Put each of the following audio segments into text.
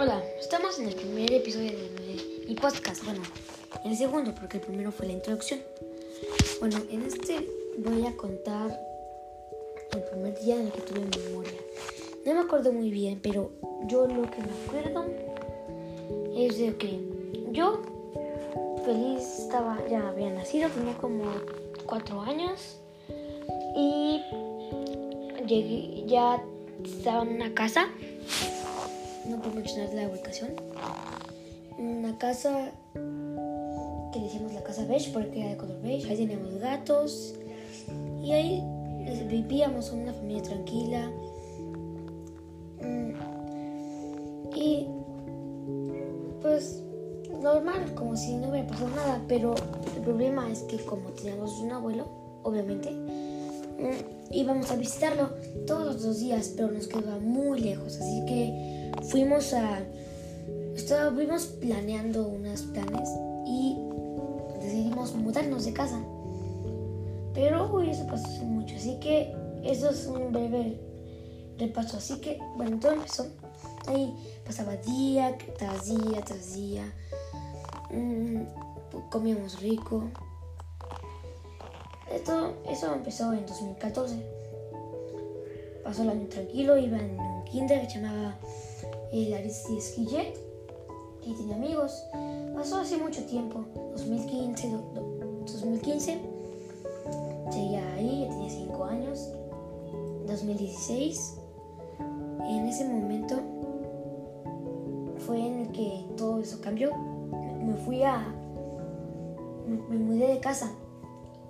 Hola, estamos en el primer episodio de mi podcast. Bueno, en el segundo, porque el primero fue la introducción. Bueno, en este voy a contar el primer día en el que tuve memoria. No me acuerdo muy bien, pero yo lo que me acuerdo es de que yo feliz estaba, ya había nacido, tenía como cuatro años y llegué, ya estaba en una casa no puedo mencionar la ubicación. Una casa que decíamos la casa beige porque era de color beige. Ahí teníamos gatos y ahí vivíamos una familia tranquila. Mm. Y pues normal, como si no hubiera pasado nada, pero el problema es que como teníamos un abuelo, obviamente, íbamos a visitarlo todos los días, pero nos quedaba muy lejos, así que fuimos a... Estuvimos planeando unos planes y decidimos mudarnos de casa. Pero eso pasó hace mucho, así que eso es un breve repaso. Así que, bueno, todo empezó. Ahí pasaba día tras día tras día. Mm, comíamos rico. Esto, eso empezó en 2014. Pasó el año tranquilo, iba en un kinder que se llamaba el Aristides Guillet y tenía amigos. Pasó hace mucho tiempo, 2015, 2015. Llegué ahí, ya tenía 5 años. 2016. En ese momento fue en el que todo eso cambió. Me fui a. Me, mudé de casa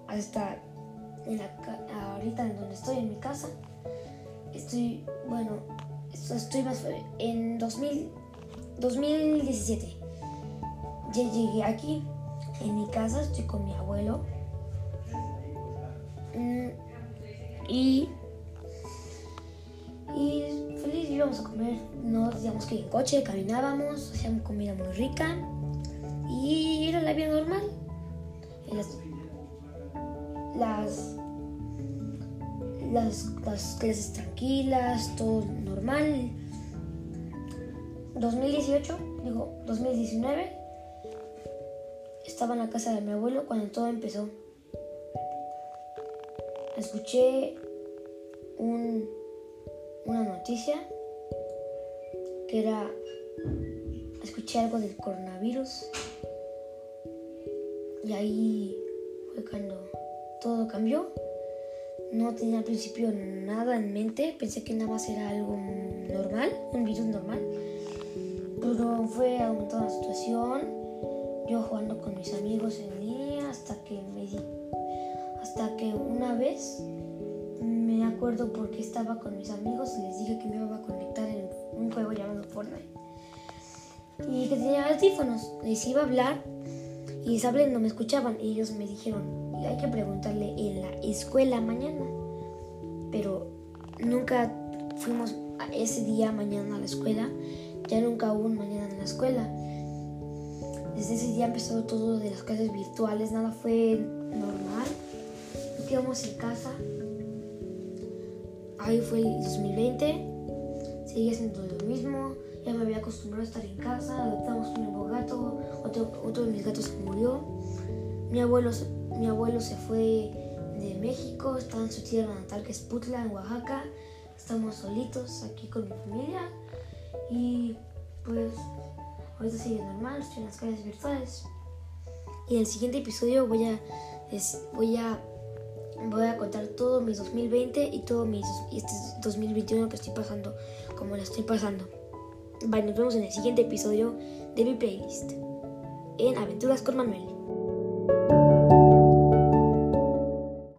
hasta ahorita en donde estoy, en mi casa. Estoy, bueno, estoy más en 2000, 2017. Ya llegué aquí, en mi casa, estoy con mi abuelo. Mm, y, y feliz íbamos a comer, no digamos que en coche, caminábamos, hacíamos comida muy rica y era la vida normal. Las las, las clases tranquilas, todo normal. 2018, digo, 2019, estaba en la casa de mi abuelo cuando todo empezó. Escuché un, una noticia que era, escuché algo del coronavirus y ahí fue cuando todo cambió. No tenía al principio nada en mente, pensé que nada más era algo normal, un virus normal. Pero fue aumentando la situación, yo jugando con mis amigos en línea hasta que me di, hasta que una vez me acuerdo porque estaba con mis amigos y les dije que me iba a conectar en un juego llamado Fortnite. Y que tenía audífonos, les iba a hablar y les hablé no me escuchaban. Y ellos me dijeron hay que preguntarle en la escuela mañana. Pero nunca fuimos ese día mañana a la escuela, ya nunca hubo un mañana en la escuela. Desde ese día empezó todo de las clases virtuales, nada fue normal. Nos quedamos en casa. Ahí fue el 2020, seguía siendo lo mismo, ya me había acostumbrado a estar en casa, adoptamos un nuevo gato, otro, otro de mis gatos se murió. Mi abuelo mi abuelo se fue de México, está en su tierra natal que es Putla, en Oaxaca. Estamos solitos aquí con mi familia y pues ahorita sigue normal, estoy en las calles virtuales. Y en el siguiente episodio voy a, voy a, voy a contar todo mi 2020 y todo mi este 2021 que estoy pasando, como la estoy pasando. Bye, nos vemos en el siguiente episodio de mi playlist en Aventuras con Manuel.